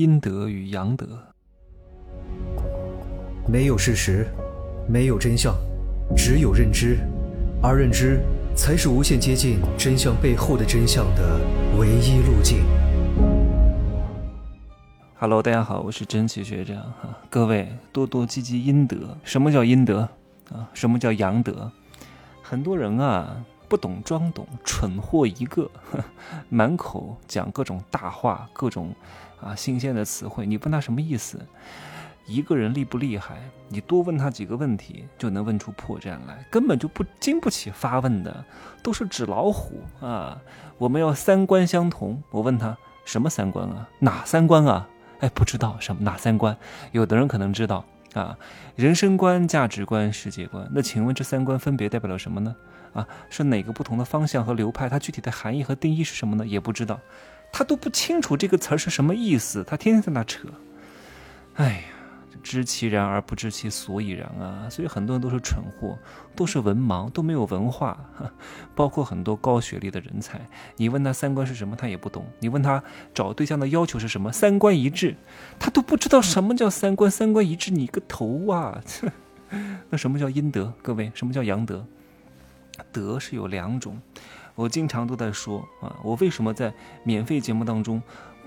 阴德与阳德，没有事实，没有真相，只有认知，而认知才是无限接近真相背后的真相的唯一路径。Hello，大家好，我是真奇学长哈，各位多多积积阴德。什么叫阴德啊？什么叫阳德？很多人啊。不懂装懂，蠢货一个，满口讲各种大话，各种啊新鲜的词汇。你问他什么意思？一个人厉不厉害？你多问他几个问题，就能问出破绽来。根本就不经不起发问的，都是纸老虎啊！我们要三观相同。我问他什么三观啊？哪三观啊？哎，不知道什么哪三观？有的人可能知道啊，人生观、价值观、世界观。那请问这三观分别代表了什么呢？啊，是哪个不同的方向和流派？它具体的含义和定义是什么呢？也不知道，他都不清楚这个词儿是什么意思，他天天在那扯。哎呀，知其然而不知其所以然啊！所以很多人都是蠢货，都是文盲，都没有文化。包括很多高学历的人才，你问他三观是什么，他也不懂；你问他找对象的要求是什么，三观一致，他都不知道什么叫三观。三观一致，你个头啊！那什么叫阴德？各位，什么叫阳德？德是有两种，我经常都在说啊，我为什么在免费节目当中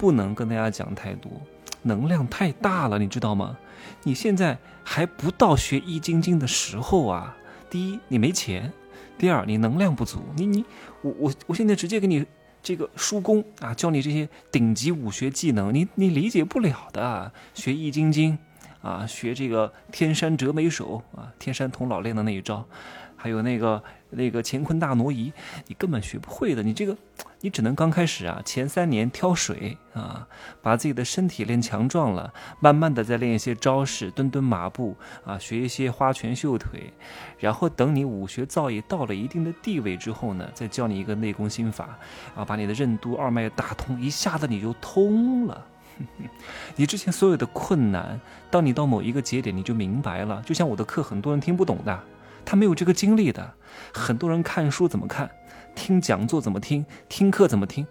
不能跟大家讲太多，能量太大了，你知道吗？你现在还不到学易筋经的时候啊。第一，你没钱；第二，你能量不足。你你我我我现在直接给你这个输功啊，教你这些顶级武学技能，你你理解不了的。学易筋经啊，学这个天山折梅手啊，天山童姥练的那一招。还有那个那个乾坤大挪移，你根本学不会的。你这个，你只能刚开始啊，前三年挑水啊，把自己的身体练强壮了，慢慢的再练一些招式，蹲蹲马步啊，学一些花拳绣腿，然后等你武学造诣到了一定的地位之后呢，再教你一个内功心法啊，把你的任督二脉打通，一下子你就通了。你之前所有的困难，当你到某一个节点，你就明白了。就像我的课，很多人听不懂的。他没有这个经历的，很多人看书怎么看，听讲座怎么听，听课怎么听，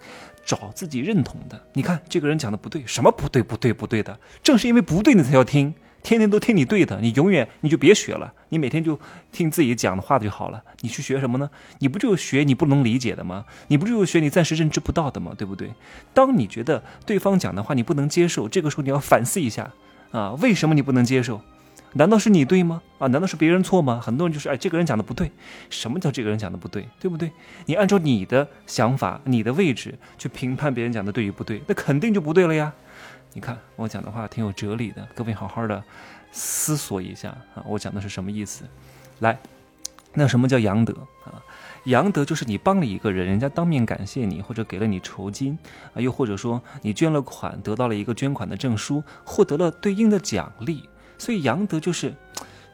找自己认同的。你看这个人讲的不对，什么不对不对不对的，正是因为不对你才要听，天天都听你对的，你永远你就别学了，你每天就听自己讲的话就好了。你去学什么呢？你不就学你不能理解的吗？你不就学你暂时认知不到的吗？对不对？当你觉得对方讲的话你不能接受，这个时候你要反思一下啊，为什么你不能接受？难道是你对吗？啊，难道是别人错吗？很多人就是哎，这个人讲的不对。什么叫这个人讲的不对？对不对？你按照你的想法、你的位置去评判别人讲的对与不对，那肯定就不对了呀。你看我讲的话挺有哲理的，各位好好的思索一下啊，我讲的是什么意思？来，那什么叫阳德啊？阳德就是你帮了一个人，人家当面感谢你，或者给了你酬金啊，又或者说你捐了款，得到了一个捐款的证书，获得了对应的奖励。所以阳德就是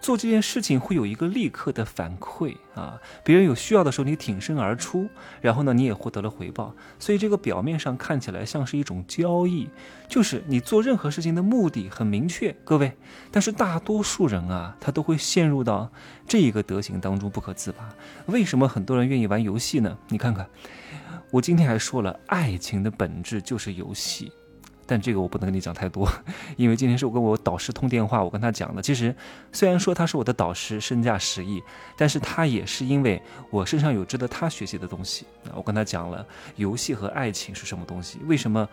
做这件事情会有一个立刻的反馈啊，别人有需要的时候你挺身而出，然后呢你也获得了回报，所以这个表面上看起来像是一种交易，就是你做任何事情的目的很明确，各位，但是大多数人啊他都会陷入到这一个德行当中不可自拔。为什么很多人愿意玩游戏呢？你看看，我今天还说了，爱情的本质就是游戏。但这个我不能跟你讲太多，因为今天是我跟我导师通电话，我跟他讲了。其实虽然说他是我的导师，身价十亿，但是他也是因为我身上有值得他学习的东西。我跟他讲了游戏和爱情是什么东西，为什么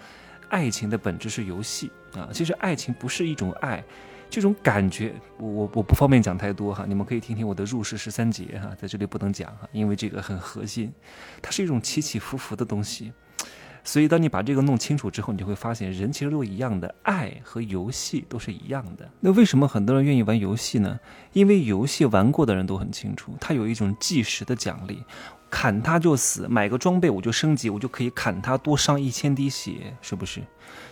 爱情的本质是游戏啊？其实爱情不是一种爱，这种感觉我我我不方便讲太多哈，你们可以听听我的入世十三节哈，在这里不能讲哈，因为这个很核心，它是一种起起伏伏的东西。所以，当你把这个弄清楚之后，你就会发现，人其实都一样的，爱和游戏都是一样的。那为什么很多人愿意玩游戏呢？因为游戏玩过的人都很清楚，它有一种计时的奖励，砍他就死，买个装备我就升级，我就可以砍他多伤一千滴血，是不是？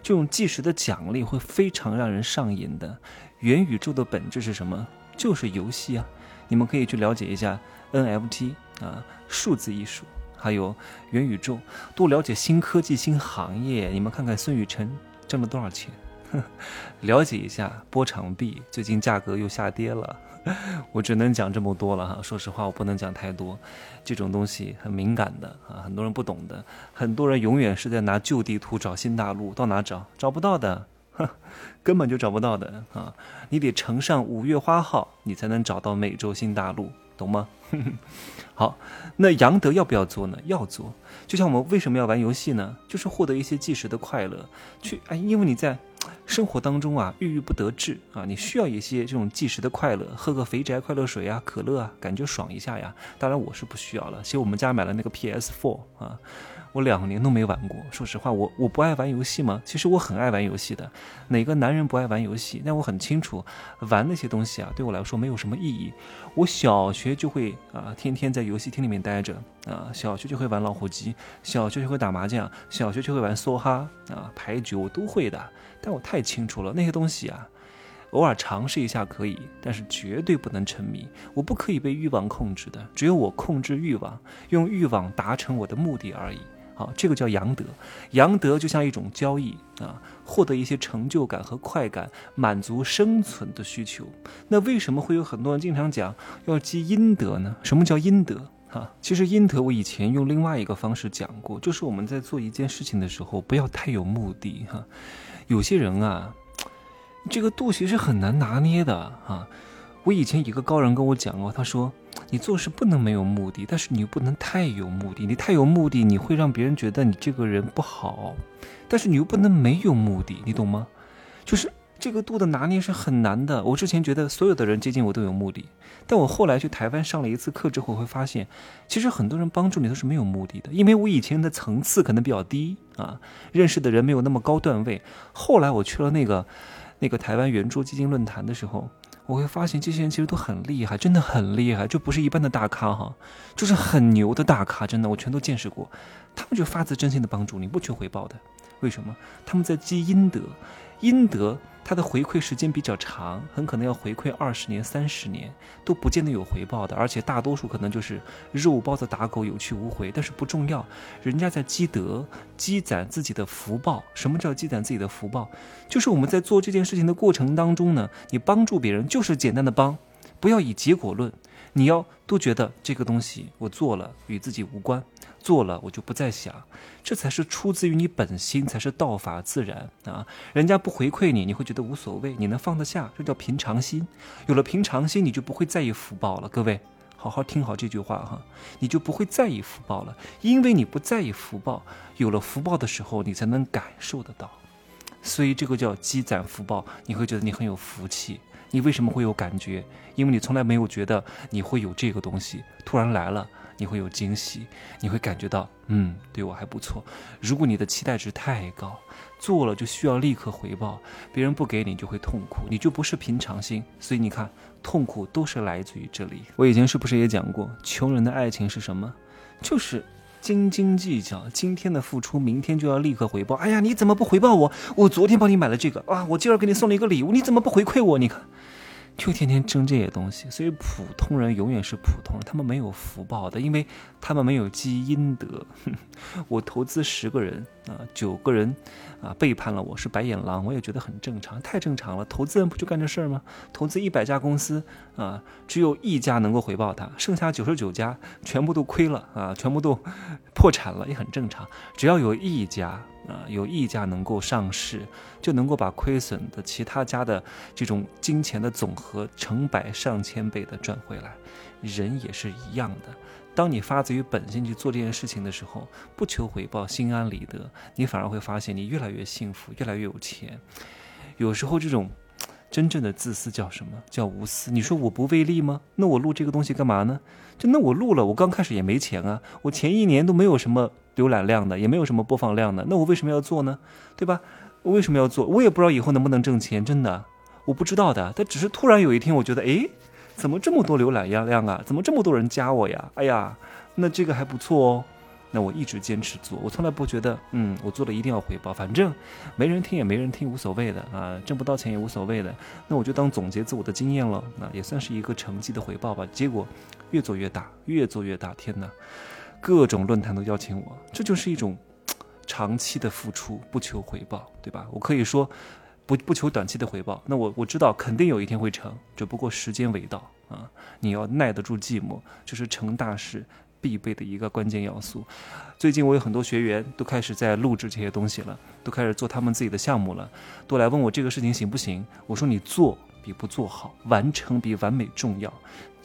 这种计时的奖励会非常让人上瘾的。元宇宙的本质是什么？就是游戏啊！你们可以去了解一下 NFT 啊，数字艺术。还有元宇宙，多了解新科技、新行业。你们看看孙雨晨挣了多少钱？了解一下波场币，最近价格又下跌了。我只能讲这么多了哈。说实话，我不能讲太多，这种东西很敏感的啊，很多人不懂的。很多人永远是在拿旧地图找新大陆，到哪找？找不到的 根本就找不到的啊！你得乘上五月花号，你才能找到美洲新大陆，懂吗？好，那杨德要不要做呢？要做。就像我们为什么要玩游戏呢？就是获得一些即时的快乐，去哎，因为你在生活当中啊，郁郁不得志啊，你需要一些这种即时的快乐，喝个肥宅快乐水啊，可乐啊，感觉爽一下呀。当然我是不需要了，其实我们家买了那个 PS Four 啊。我两年都没玩过，说实话，我我不爱玩游戏吗？其实我很爱玩游戏的，哪个男人不爱玩游戏？但我很清楚，玩那些东西啊，对我来说没有什么意义。我小学就会啊，天天在游戏厅里面待着啊，小学就会玩老虎机，小学就会打麻将，小学就会玩梭哈啊，牌局我都会的。但我太清楚了，那些东西啊。偶尔尝试一下可以，但是绝对不能沉迷。我不可以被欲望控制的，只有我控制欲望，用欲望达成我的目的而已。好，这个叫阳德。阳德就像一种交易啊，获得一些成就感和快感，满足生存的需求。那为什么会有很多人经常讲要积阴德呢？什么叫阴德？哈，其实阴德我以前用另外一个方式讲过，就是我们在做一件事情的时候，不要太有目的。哈，有些人啊。这个度其实很难拿捏的啊！我以前一个高人跟我讲过，他说：“你做事不能没有目的，但是你又不能太有目的。你太有目的，你会让别人觉得你这个人不好；但是你又不能没有目的，你懂吗？就是这个度的拿捏是很难的。我之前觉得所有的人接近我都有目的，但我后来去台湾上了一次课之后，会发现其实很多人帮助你都是没有目的的，因为我以前的层次可能比较低啊，认识的人没有那么高段位。后来我去了那个。那个台湾圆桌基金论坛的时候，我会发现这些人其实都很厉害，真的很厉害，就不是一般的大咖哈，就是很牛的大咖，真的我全都见识过。他们就发自真心的帮助你，不求回报的。为什么？他们在积阴德，阴德。它的回馈时间比较长，很可能要回馈二十年、三十年都不见得有回报的，而且大多数可能就是肉包子打狗，有去无回。但是不重要，人家在积德、积攒自己的福报。什么叫积攒自己的福报？就是我们在做这件事情的过程当中呢，你帮助别人就是简单的帮，不要以结果论。你要都觉得这个东西我做了与自己无关，做了我就不再想，这才是出自于你本心，才是道法自然啊！人家不回馈你，你会觉得无所谓，你能放得下，这叫平常心。有了平常心，你就不会在意福报了。各位，好好听好这句话哈，你就不会在意福报了，因为你不在意福报，有了福报的时候，你才能感受得到。所以这个叫积攒福报，你会觉得你很有福气。你为什么会有感觉？因为你从来没有觉得你会有这个东西，突然来了，你会有惊喜，你会感觉到，嗯，对我还不错。如果你的期待值太高，做了就需要立刻回报，别人不给你就会痛苦，你就不是平常心。所以你看，痛苦都是来自于这里。我以前是不是也讲过，穷人的爱情是什么？就是斤斤计较，今天的付出，明天就要立刻回报。哎呀，你怎么不回报我？我昨天帮你买了这个啊，我今儿给你送了一个礼物，你怎么不回馈我？你看。就天天争这些东西，所以普通人永远是普通人，他们没有福报的，因为他们没有积阴德。我投资十个人啊，九个人啊背叛了我，是白眼狼，我也觉得很正常，太正常了。投资人不就干这事儿吗？投资一百家公司啊，只有一家能够回报他，剩下九十九家全部都亏了啊，全部都破产了，也很正常。只要有一家。啊，有一家能够上市，就能够把亏损的其他家的这种金钱的总和成百上千倍的赚回来。人也是一样的，当你发自于本心去做这件事情的时候，不求回报，心安理得，你反而会发现你越来越幸福，越来越有钱。有时候这种真正的自私叫什么？叫无私。你说我不为利吗？那我录这个东西干嘛呢？就那我录了，我刚开始也没钱啊，我前一年都没有什么。浏览量的也没有什么播放量的，那我为什么要做呢？对吧？我为什么要做？我也不知道以后能不能挣钱，真的，我不知道的。但只是突然有一天，我觉得，哎，怎么这么多浏览量啊？怎么这么多人加我呀？哎呀，那这个还不错哦。那我一直坚持做，我从来不觉得，嗯，我做了一定要回报，反正没人听也没人听，无所谓的啊，挣不到钱也无所谓的。那我就当总结自我的经验了，那也算是一个成绩的回报吧。结果越做越大，越做越大，天哪！各种论坛都邀请我，这就是一种 长期的付出，不求回报，对吧？我可以说不不求短期的回报。那我我知道肯定有一天会成，只不过时间未到啊！你要耐得住寂寞，这是成大事必备的一个关键要素。最近我有很多学员都开始在录制这些东西了，都开始做他们自己的项目了，都来问我这个事情行不行？我说你做比不做好，完成比完美重要。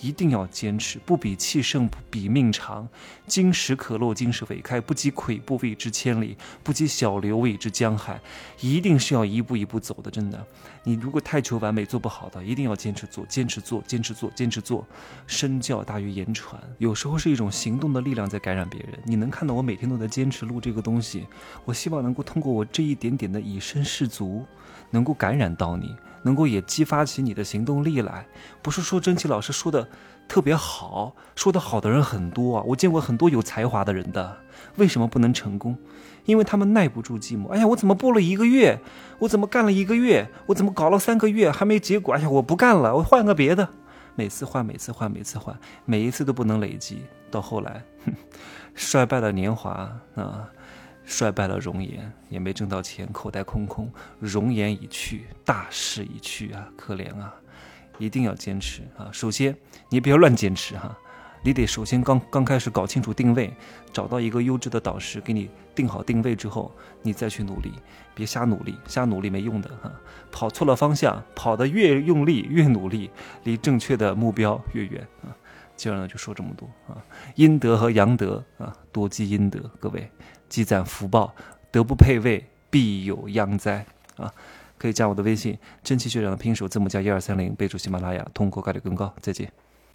一定要坚持，不比气盛，不比命长。金石可落，金石为开；不积跬步，谓之千里；不积小流，未之江海。一定是要一步一步走的，真的。你如果太求完美，做不好的，一定要坚持做，坚持做，坚持做，坚持做。身教大于言传，有时候是一种行动的力量在感染别人。你能看到我每天都在坚持录这个东西，我希望能够通过我这一点点的以身试足，能够感染到你。能够也激发起你的行动力来，不是说真奇老师说的特别好，说的好的人很多啊，我见过很多有才华的人的，为什么不能成功？因为他们耐不住寂寞。哎呀，我怎么播了一个月？我怎么干了一个月？我怎么搞了三个月还没结果？哎呀，我不干了，我换个别的。每次换，每次换，每次换，每一次都不能累积，到后来，哼，衰败的年华啊。衰败了容颜，也没挣到钱，口袋空空，容颜已去，大势已去啊，可怜啊！一定要坚持啊！首先，你不要乱坚持哈，你得首先刚刚开始搞清楚定位，找到一个优质的导师给你定好定位之后，你再去努力，别瞎努力，瞎努力没用的哈，跑错了方向，跑得越用力越努力，离正确的目标越远啊！今儿呢就说这么多啊，阴德和阳德啊，多积阴德，各位。积攒福报，德不配位，必有殃灾啊！可以加我的微信，真奇学长的拼手字母加一二三零，备注喜马拉雅，通过概率更高。再见。